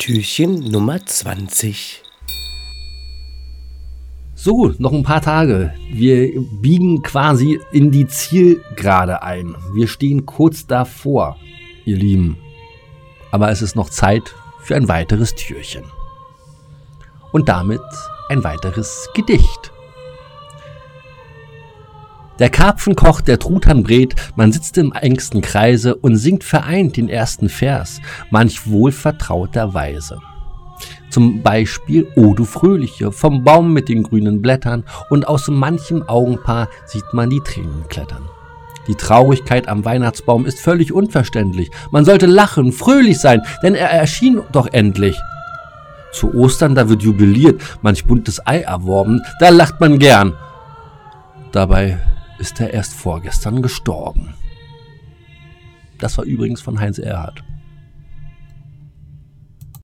Türchen Nummer 20. So, noch ein paar Tage. Wir biegen quasi in die Zielgerade ein. Wir stehen kurz davor, ihr Lieben. Aber es ist noch Zeit für ein weiteres Türchen. Und damit ein weiteres Gedicht. Der Karpfen kocht, der Truthahn brät, man sitzt im engsten Kreise und singt vereint den ersten Vers, manch wohlvertrauterweise. Zum Beispiel O du Fröhliche vom Baum mit den grünen Blättern und aus manchem Augenpaar sieht man die Tränen klettern. Die Traurigkeit am Weihnachtsbaum ist völlig unverständlich. Man sollte lachen, fröhlich sein, denn er erschien doch endlich. Zu Ostern, da wird jubiliert, manch buntes Ei erworben, da lacht man gern. Dabei ist er erst vorgestern gestorben. Das war übrigens von Heinz Erhardt.